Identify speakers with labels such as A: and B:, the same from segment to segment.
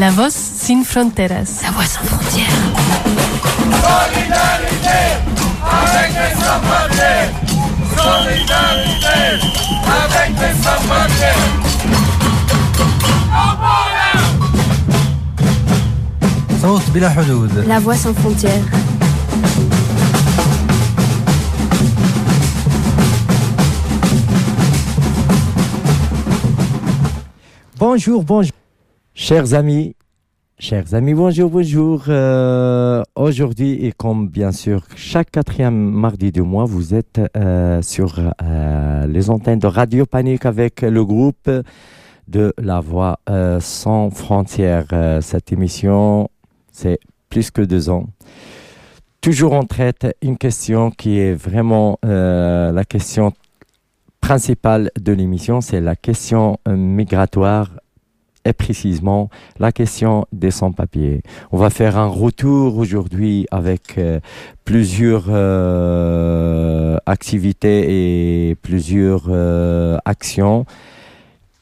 A: La voz sin fronteras.
B: La voix sans frontières.
C: Solidarité avec les sans Solidarité avec les
D: sans
B: La voix sans frontières.
E: Bonjour, bonjour. Chers amis, chers amis, bonjour, bonjour. Euh, Aujourd'hui, et comme bien sûr chaque quatrième mardi du mois, vous êtes euh, sur euh, les antennes de Radio Panique avec le groupe de La Voix sans frontières. Cette émission, c'est plus que deux ans. Toujours on traite une question qui est vraiment la question principale de l'émission, c'est la question migratoire et précisément la question des sans-papiers. On va faire un retour aujourd'hui avec euh, plusieurs euh, activités et plusieurs euh, actions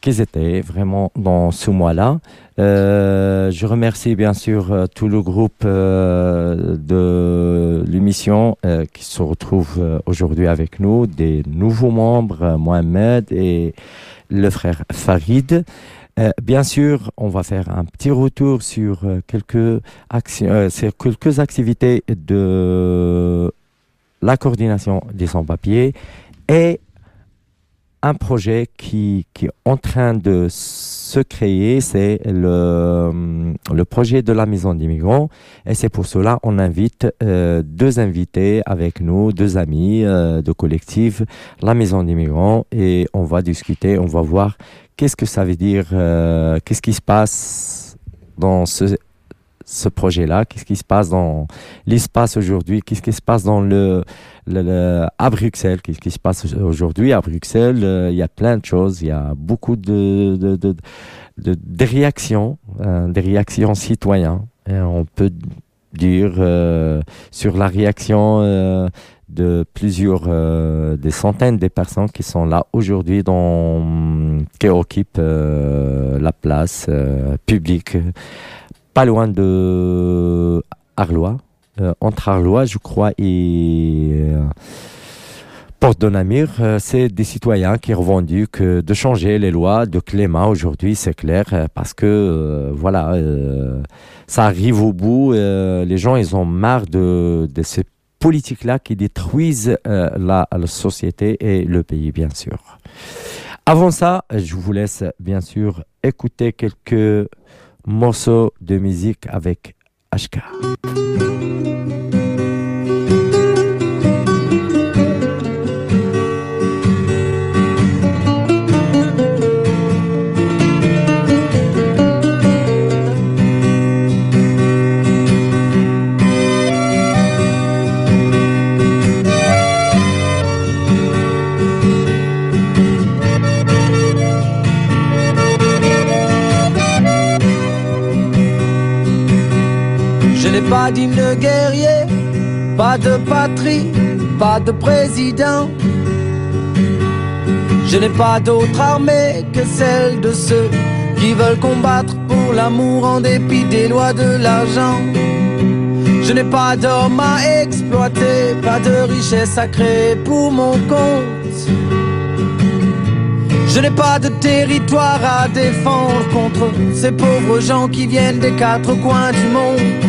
E: qui étaient vraiment dans ce mois-là. Euh, je remercie bien sûr euh, tout le groupe euh, de l'émission euh, qui se retrouve aujourd'hui avec nous, des nouveaux membres, Mohamed et le frère Farid. Euh, bien sûr, on va faire un petit retour sur euh, quelques euh, sur quelques activités de la coordination des sans-papiers et un projet qui, qui est en train de se créer, c'est le, projet de la maison d'immigrants. Et c'est pour cela on invite euh, deux invités avec nous, deux amis euh, de collectif, la maison d'immigrants, et on va discuter, on va voir qu'est-ce que ça veut dire, euh, qu'est-ce qui se passe dans ce, ce projet-là, qu'est-ce qui se passe dans l'espace aujourd'hui, qu'est-ce qui se passe dans le, à Bruxelles, qu'est-ce qui se passe aujourd'hui à Bruxelles, euh, il y a plein de choses, il y a beaucoup de, de, de, de- de réactions, euh, des réactions citoyennes. Et on peut dire euh, sur la réaction euh, de plusieurs, euh, des centaines de personnes qui sont là aujourd'hui, qui occupent euh, la place euh, publique, pas loin de Arlois, euh, entre Arlois, je crois, et euh, Porte de Namur, euh, c'est des citoyens qui revendiquent de changer les lois de Clément aujourd'hui, c'est clair, parce que voilà, ça arrive au bout. les gens, ils ont marre de, ces politiques-là qui détruisent la, la société et le pays, bien sûr. Avant ça, je vous laisse bien sûr écouter quelques morceaux de musique avec HK.
F: Pas d'hymne guerrier, pas de patrie, pas de président. Je n'ai pas d'autre armée que celle de ceux qui veulent combattre pour l'amour en dépit des lois de l'argent. Je n'ai pas d'homme à exploiter, pas de richesse à créer pour mon compte. Je n'ai pas de territoire à défendre contre ces pauvres gens qui viennent des quatre coins du monde.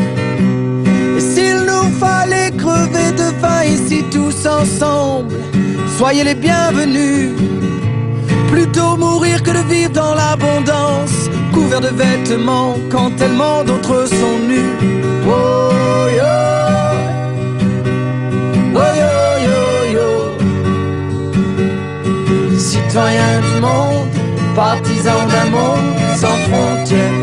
F: Fallait crever de faim ici tous ensemble, soyez les bienvenus. Plutôt mourir que de vivre dans l'abondance, couvert de vêtements quand tellement d'autres sont nus. Oh, yo. Oh, yo, yo, yo. Citoyens du monde, partisans d'un monde sans frontières.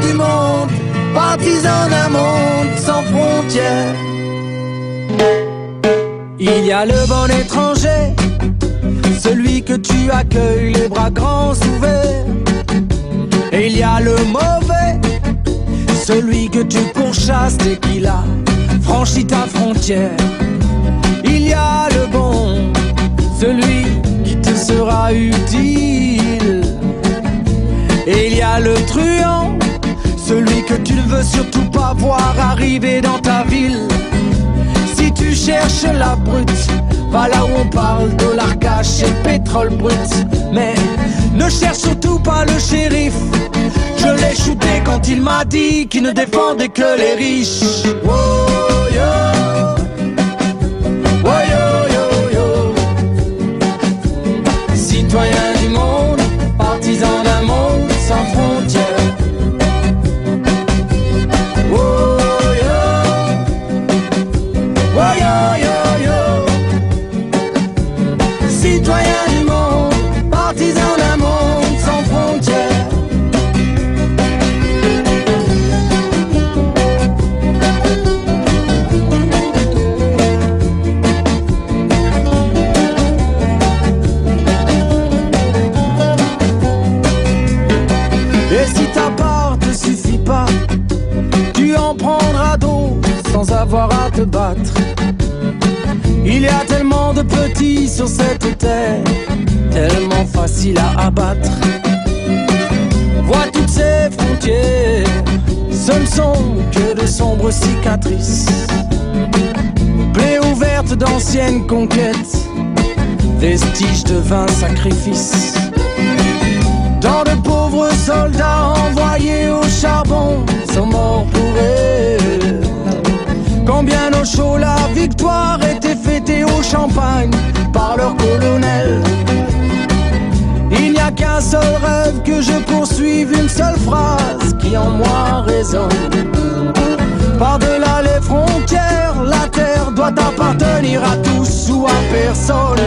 F: Du monde, partisans d'un monde sans frontières. Il y a le bon étranger, celui que tu accueilles les bras grands ouverts. Et il y a le mauvais, celui que tu pourchasses dès qu'il a franchis ta frontière. Il y a le bon, celui qui te sera utile. Le truand, celui que tu ne veux surtout pas voir arriver dans ta ville. Si tu cherches la brute, va là où on parle dollar cash et pétrole brut. Mais ne cherche surtout pas le shérif. Je l'ai shooté quand il m'a dit qu'il ne défendait que les riches. Oh, yo. Oh, yo, yo, yo. Citoyen monde sans sur cette terre, tellement facile à abattre. Vois toutes ces frontières, ce ne sont que de sombres cicatrices. Plaies ouvertes d'anciennes conquêtes, vestiges de vains sacrifices. Dans de pauvres soldats envoyés au charbon sont morts pour elle. Combien au chaud la victoire était fêtée au champagne leur colonel. Il n'y a qu'un seul rêve que je poursuive, une seule phrase qui en moi résonne. Par-delà les frontières, la terre doit appartenir à tous ou à personne.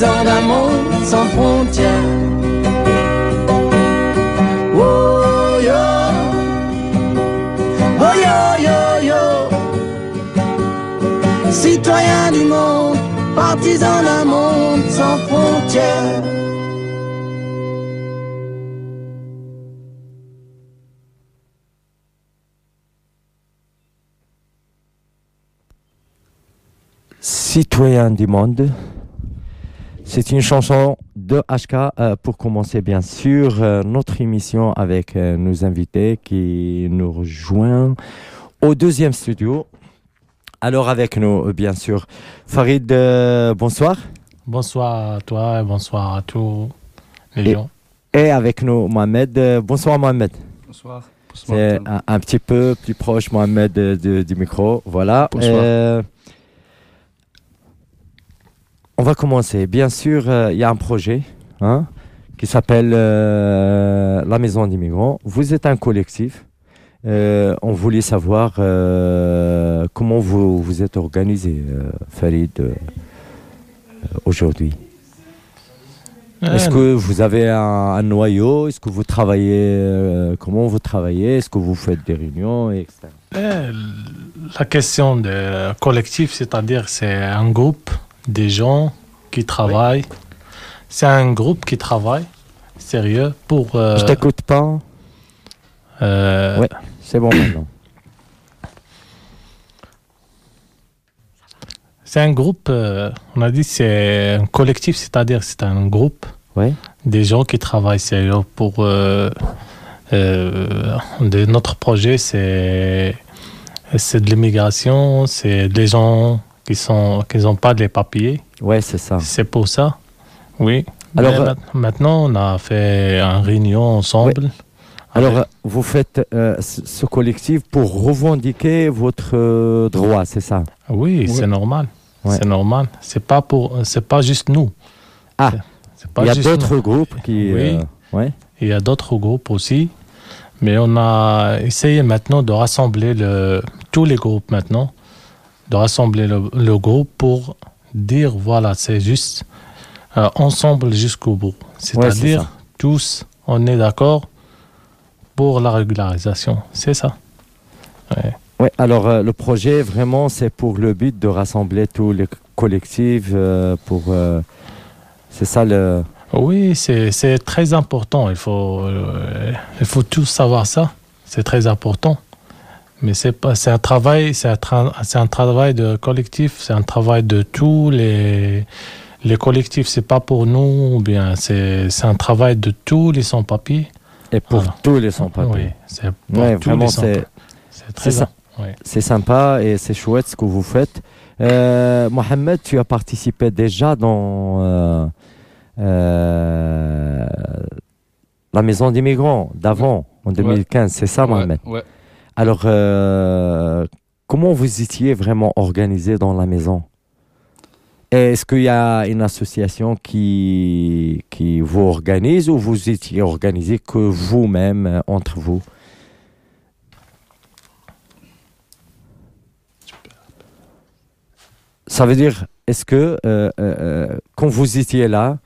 F: D'un monde sans frontières. Oh yo, oh yo yo yo. Citoyen du monde, partisan d'un monde sans frontières. Citoyen du monde.
E: C'est une chanson de HK euh, pour commencer bien sûr euh, notre émission avec euh, nos invités qui nous rejoignent au deuxième studio. Alors avec nous bien sûr Farid, euh, bonsoir.
B: Bonsoir à toi et bonsoir à tous les
E: Et-
B: gens.
E: Et avec nous Mohamed. Bonsoir Mohamed.
D: Bonsoir.
E: C'est un, un petit peu plus proche Mohamed de- de- du micro. Voilà.
D: Bonsoir.
E: On va commencer. Bien sûr, euh, il y a un projet hein, qui s'appelle euh, la Maison des migrants. Vous êtes un collectif. Euh, on voulait savoir comment vous vous êtes organisé, Farid, aujourd'hui. Est-ce que vous avez un, un noyau? Est-ce que vous travaillez Comment vous travaillez? Est-ce que vous faites des réunions, etc.
B: la question de collectif, c'est-à-dire c'est un groupe de gens qui travaillent. C'est un groupe qui travaille sérieux pour. euh,
E: Je t'écoute pas.
B: euh,
E: Ouais. C'est bon maintenant.
B: C'est un groupe, euh, on a dit c'est un collectif, c'est-à-dire c'est un groupe
E: Ouais.
B: des gens qui travaillent sérieux pour. euh, de notre projet, c'est c'est de l'immigration, c'est des gens qui sont qui n'ont pas les papiers.
E: Ouais, c'est ça.
B: C'est pour ça, oui.
E: Alors,
B: Mais
E: euh,
B: ma- maintenant, on a fait une réunion ensemble.
E: Alors,
B: avec-
E: euh, vous faites euh, ce collectif pour revendiquer votre euh, droit, c'est ça?
B: Oui, c'est normal.
E: Ouais.
B: C'est normal. C'est pas pour, c'est pas juste nous.
E: Ah.
B: C'est- c'est pas
E: Il y a d'autres
B: nous.
E: groupes qui.
B: Oui.
E: euh, ouais.
B: Il y a d'autres groupes aussi. Mais on a essayé maintenant de rassembler le, tous les groupes maintenant, de rassembler le, le groupe pour dire voilà, c'est juste euh, ensemble jusqu'au bout. C'est-à-dire tous, on est d'accord pour la régularisation. C'est ça. Ouais.
E: Ouais, alors euh, le projet, vraiment, c'est pour le but de rassembler tous les collectifs euh, pour. euh, c'est ça le.
B: Oui, c'est c'est très important. Il faut, il faut tous savoir ça. C'est très important. Mais c'est pas, c'est un travail, c'est un, tra- c'est un travail de collectif. C'est un travail de tous les les collectifs. C'est pas pour nous, ou bien c'est c'est un travail de tous les sans-papiers.
E: Et pour tous les sans-papiers.
B: Oui, c'est pour
E: Ouais,
B: tous
E: vraiment,
B: les
E: c'est.
B: sans-papiers. C'est très
E: ça. C'est sympa et c'est chouette ce que vous faites. Euh, Mohamed, tu as participé déjà dans euh, euh, la maison des migrants d'avant, en 2015, c'est ça, Mohamed?
G: ouais.
E: Alors, euh, comment vous étiez vraiment organisé dans la maison? Est-ce qu'il y a une association qui, vous organise ou vous étiez organisé que vous-même, euh, entre vous? Ça veut dire, est-ce que euh, quand vous étiez là,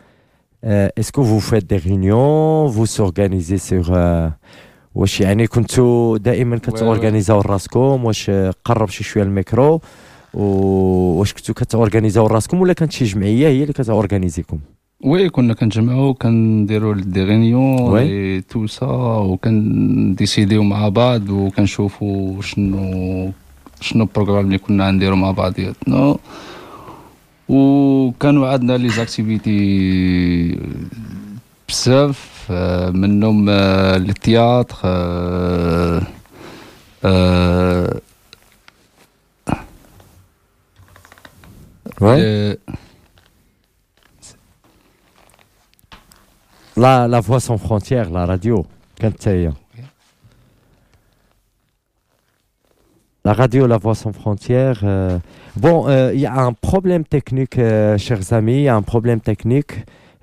E: est-ce que vous faites des réunions, vous s'organisez sur واش يعني كنتوا دائما كتورغانيزاو راسكم واش قرب شي شوية الميكرو واش كنتوا كتورغانيزاو راسكم ولا كانت شي جمعية هي اللي كتورغانيزيكم؟
G: وي كنا كنجمعوا كنديروا دي. اي تو سا وكنديسيديو مع بعض وكنشوفوا شنو شنو البروغرام اللي كنا نديرو مع بعضياتنا. وكانوا عندنا لي زاكتيفيتي بزاف. منهم آه، التياتر آه، آه، آه،
E: La, la voix sans frontières, la radio, كانت هي La radio La Voix sans frontières. euh, Bon, euh, il y a un problème technique, euh, chers amis, il y a un problème technique.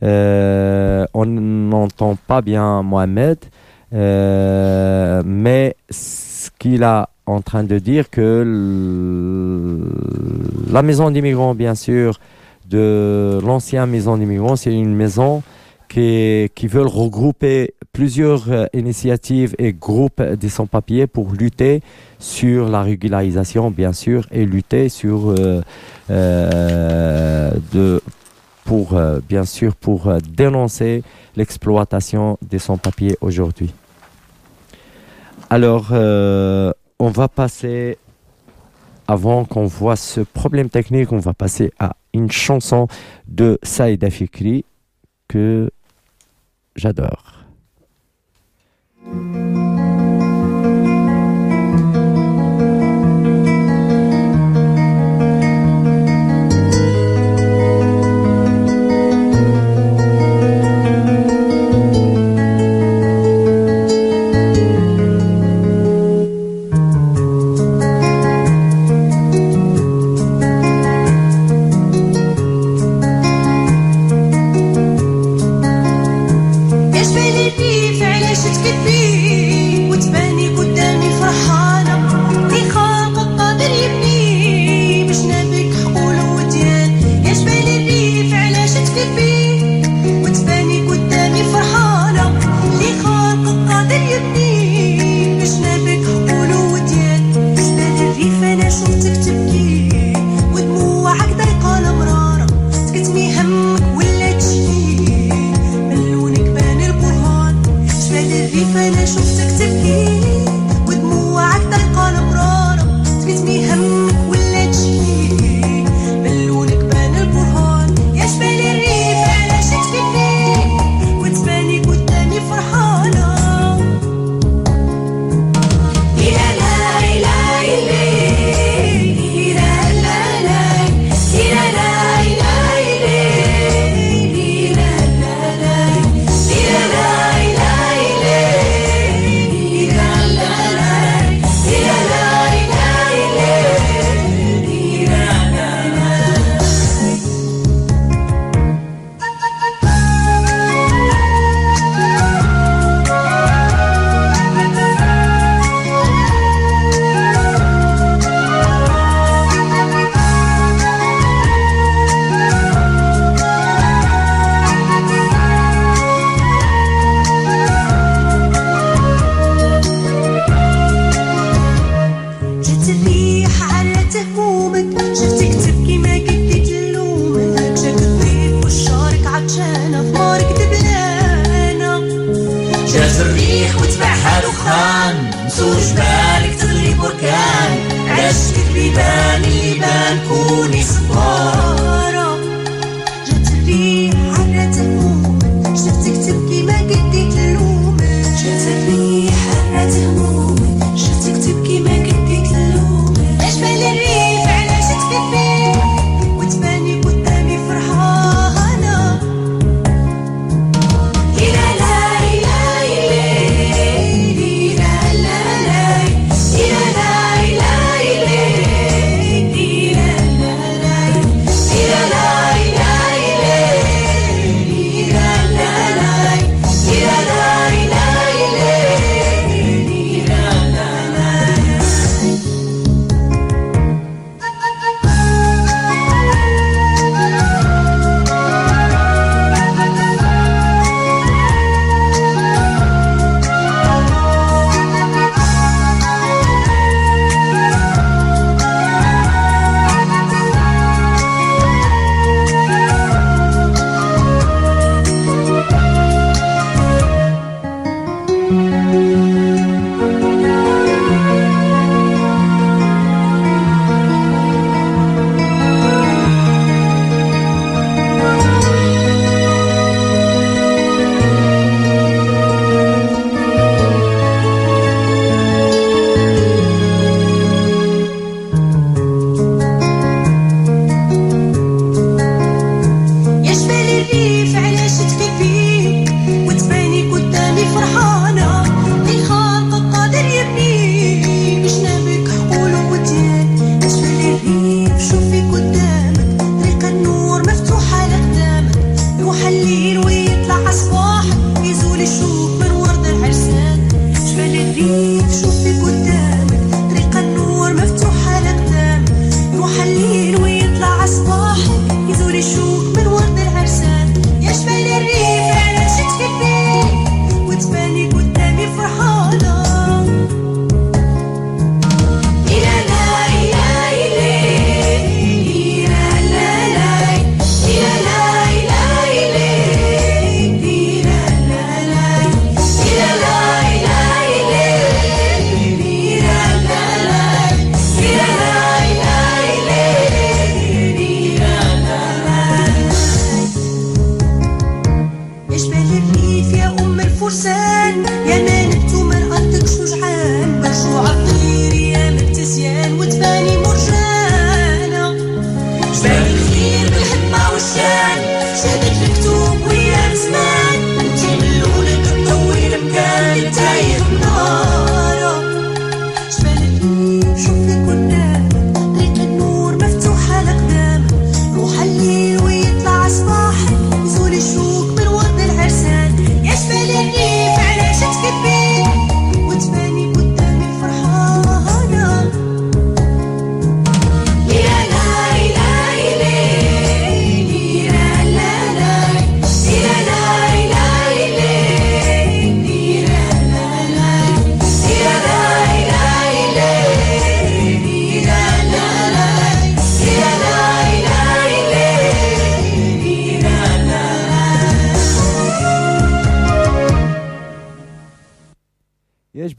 E: Euh, on n'entend pas bien Mohamed, euh, mais ce qu'il est en train de dire que la maison d'immigrants, bien sûr, de l'ancienne maison d'immigrants, c'est une maison qui, qui veulent regrouper plusieurs euh, initiatives et groupes des sans-papiers pour lutter sur la régularisation, bien sûr, et lutter sur de pour euh, bien sûr pour euh, dénoncer l'exploitation des sans-papiers aujourd'hui. Alors, euh, on va passer avant qu'on voit ce problème technique, on va passer à une chanson de Saïda Fikri que j'adore.
H: علاش كتبي باني بانكوني صبارة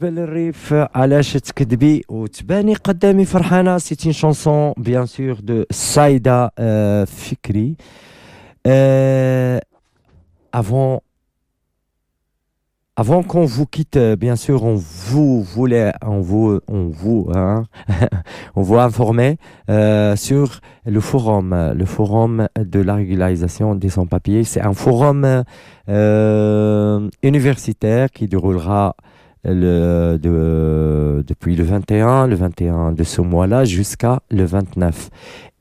H: يا
E: جبل الريف علاش تكذبي وتباني قدامي فرحانة c'est une chanson bien sûr de Saïda euh, Fikri Euh, avant avant qu'on vous quitte euh, bien sûr on vous voulait on vous on vous hein, on vous informer euh, sur le forum euh, le forum de la régularisation des sans-papiers c'est un forum euh, universitaire qui déroulera le, de- depuis le 21, le 21 de ce mois-là jusqu'à le 29.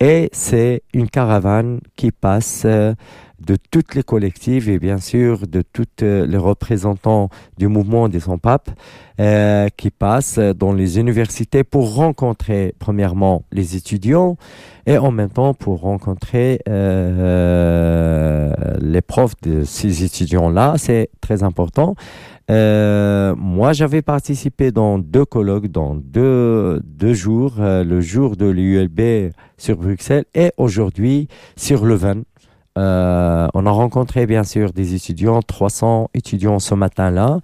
E: Et c'est une caravane qui passe euh, de toutes les collectives et bien sûr de tous les représentants du mouvement des sans-papes euh, qui passent dans les universités pour rencontrer premièrement les étudiants et en même temps pour rencontrer euh, les profs de ces étudiants-là. C'est très important. Euh, moi, j'avais participé dans deux colloques, dans deux, deux jours, euh, le jour de l'ULB sur Bruxelles et aujourd'hui sur Leuven. Euh, on a rencontré bien sûr des étudiants, 300 étudiants ce matin-là.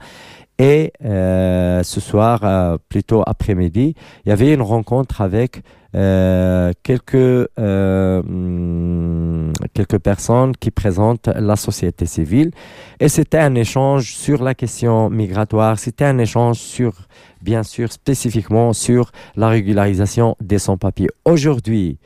E: Et euh, ce soir, euh, plutôt après-midi, il y avait une rencontre avec quelques, quelques personnes qui présentent la société civile. Et c'était un échange sur la question migratoire, c'était un échange sur, bien sûr, spécifiquement sur la régularisation des sans-papiers. Aujourd'hui,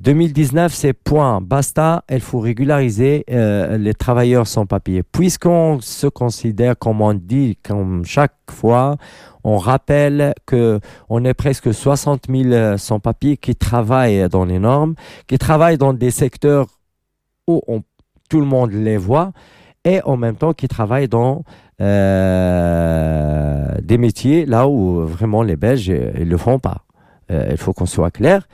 E: 2019, c'est point, basta, il faut régulariser euh, les travailleurs sans papier. Puisqu'on se considère, comme on dit, comme chaque fois, on rappelle que on est presque 60 000 sans papiers qui travaillent dans les normes, qui travaillent dans des secteurs où tout le monde les voit, et en même temps qui travaillent dans euh, des métiers là où vraiment les Belges euh, ils le font pas. Il faut qu'on soit clair.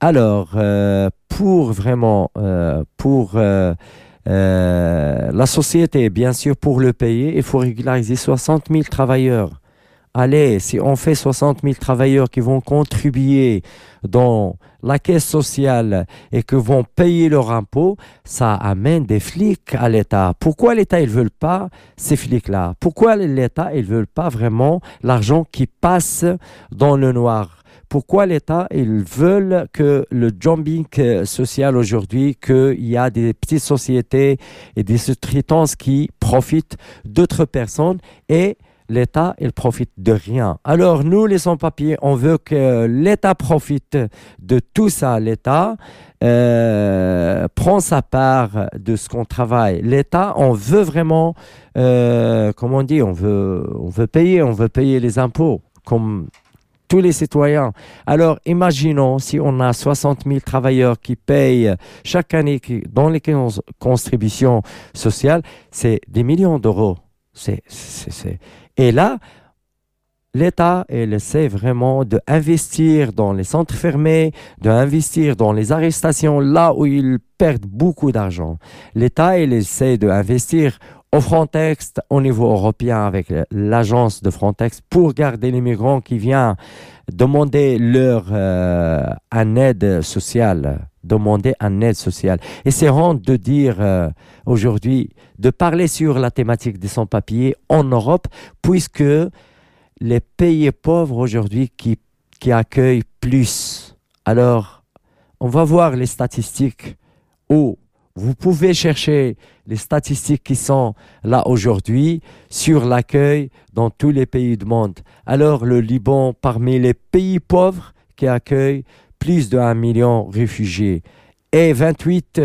E: Alors, euh, pour vraiment, euh, pour euh, euh, la société, bien sûr, pour le payer, il faut régulariser 60 000 travailleurs. Allez, si on fait 60 000 travailleurs qui vont contribuer dans la caisse sociale et que vont payer leur impôt, ça amène des flics à l'État. Pourquoi l'État, ils veulent pas ces flics-là? Pourquoi l'État, ils veulent pas vraiment l'argent qui passe dans le noir? Pourquoi l'État, ils veulent que le jumping euh, social aujourd'hui, qu'il y a des petites sociétés et des sous-traitances qui profitent d'autres personnes et l'État, il profite de rien. Alors nous, les sans-papiers, on veut que l'État profite de tout ça. L'État euh, prend sa part de ce qu'on travaille. L'État, on veut vraiment, euh, comment on dit, on veut, on veut payer, on veut payer les impôts comme tous les citoyens. Alors, imaginons si on a 60 000 travailleurs qui payent chaque année dans les contributions sociales, c'est des millions d'euros. C'est, Et là, l'État, il essaie vraiment d'investir dans les centres fermés, d'investir dans les arrestations, là où ils perdent beaucoup d'argent. L'État, il essaie d'investir au Frontex au niveau européen avec l'agence de Frontex pour garder les migrants qui viennent demander leur euh, un aide sociale, demander un aide sociale. Et c'est de dire euh, aujourd'hui, de parler sur la thématique des sans-papiers en Europe, puisque les pays pauvres aujourd'hui qui, qui accueillent plus. Alors, on va voir les statistiques où vous pouvez chercher les statistiques qui sont là aujourd'hui sur l'accueil dans tous les pays du monde. Alors, le Liban, parmi les pays pauvres qui accueillent plus de 1 million de réfugiés et 28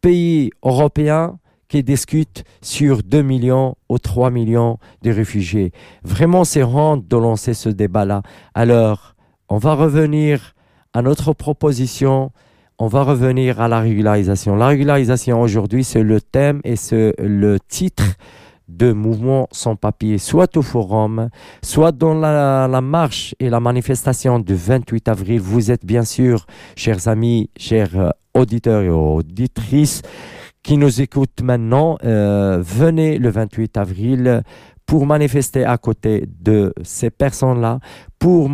E: pays européens qui discutent sur 2 millions ou 3 millions de réfugiés. Vraiment, c'est honte de lancer ce débat-là. Alors, on va revenir à notre proposition. On va revenir à la régularisation. La régularisation aujourd'hui, c'est le thème et c'est le titre de mouvement sans papier, soit au forum, soit dans la, marche et la manifestation du 28 avril. Vous êtes bien sûr, chers amis, chers euh, auditeurs et auditrices, qui nous écoutent maintenant, euh, venez le 28 avril pour manifester à côté de ces personnes-là, pour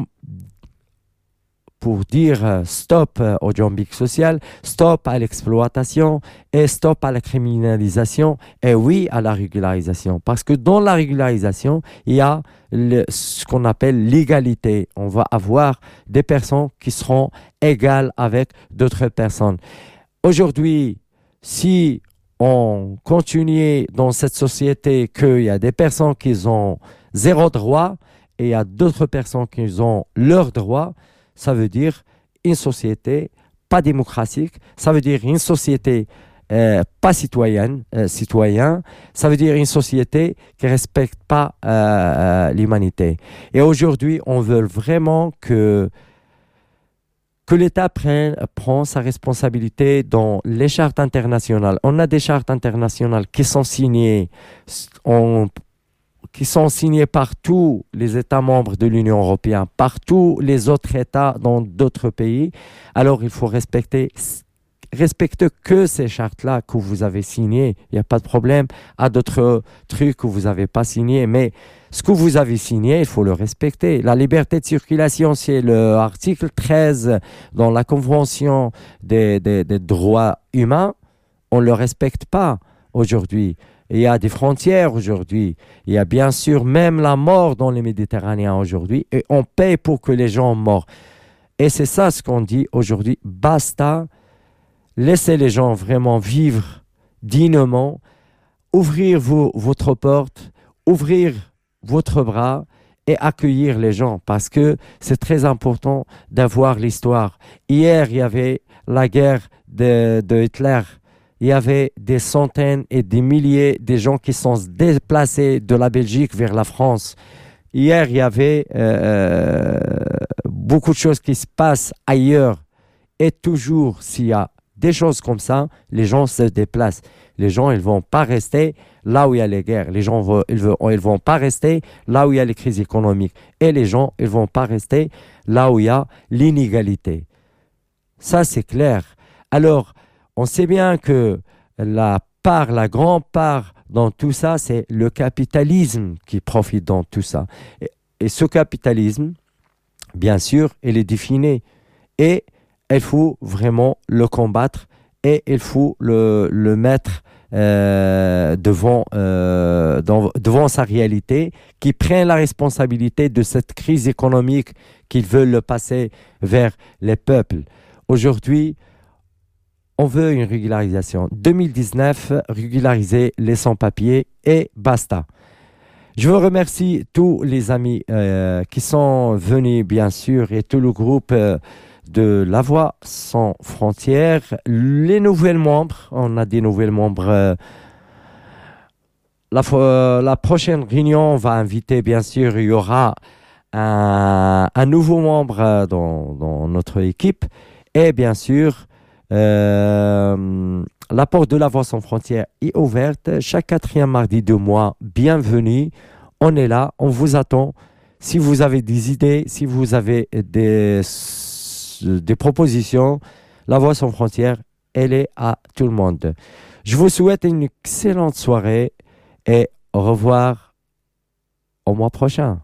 E: pour dire euh, stop euh, au jumping social, stop à l'exploitation et stop à la criminalisation et oui à la régularisation. Parce que dans la régularisation, il y a ce qu'on appelle l'égalité. On va avoir des personnes qui seront égales avec d'autres personnes. Aujourd'hui, si on continue dans cette société qu'il y a des personnes qui ont zéro droit et il y a d'autres personnes qui ont leurs droits, ça veut dire une société pas démocratique, ça veut dire une société euh, pas citoyenne, euh, citoyen, ça veut dire une société qui respecte pas euh, l'humanité. Et aujourd'hui, on veut vraiment que que l'État prenne prend sa responsabilité dans les chartes internationales. On a des chartes internationales qui sont signées on- qui sont signées par tous les États membres de l'Union européenne, par tous les autres États dans d'autres pays. Alors il faut respecter respecte que ces chartes-là que vous avez signées, il n'y a pas de problème. À d'autres trucs que vous n'avez pas signés, mais ce que vous avez signé, il faut le respecter. La liberté de circulation, c'est l'article 13 dans la Convention des- des droits humains. On ne le respecte pas aujourd'hui. Il y a des frontières aujourd'hui. Il y a bien sûr même la mort dans les Méditerranéens aujourd'hui. Et on paye pour que les gens meurent. Et c'est ça ce qu'on dit aujourd'hui. Basta. Laissez les gens vraiment vivre dignement. Ouvrir vos, votre porte. Ouvrir votre bras et accueillir les gens parce que c'est très important d'avoir l'histoire. Hier, il y avait la guerre de, de Hitler. Il y avait des centaines et des milliers de gens qui sont déplacés de la Belgique vers la France. Hier, il y avait euh, beaucoup de choses qui se passent ailleurs. Et toujours, s'il y a des choses comme ça, les gens se déplacent. Les gens, ils vont pas rester là où il y a les guerres. Les gens, ils, vont, ils vont pas rester là où il y a les crises économiques. Et les gens, ils vont pas rester là où il y a l'inégalité. Ça, c'est clair. Alors, on sait bien que la part, la grande part dans tout ça, c'est le capitalisme qui profite dans tout ça. Et, ce capitalisme, bien sûr, il est défini. Et il faut vraiment le combattre et il faut le, mettre euh, devant, euh, devant sa réalité, qui prenne la responsabilité de cette crise économique qu'ils veulent le passer vers les peuples. Aujourd'hui, on veut une régularisation. 2019, régulariser les sans-papiers et basta. Je vous remercie tous les amis euh, qui sont venus, bien sûr, et tout le groupe euh, de La Voix sans frontières. Les nouvelles membres, on a des nouvelles membres. euh, la, prochaine réunion, on va inviter, bien sûr, il y aura un, nouveau membre dans notre équipe. Et bien sûr, euh, la porte de la Voix sans frontières est ouverte. Chaque quatrième mardi de mois, bienvenue. On est là, on vous attend. Si vous avez des idées, si vous avez des, propositions, la Voix sans frontières, elle est à tout le monde. Je vous souhaite une excellente soirée et au revoir au mois prochain.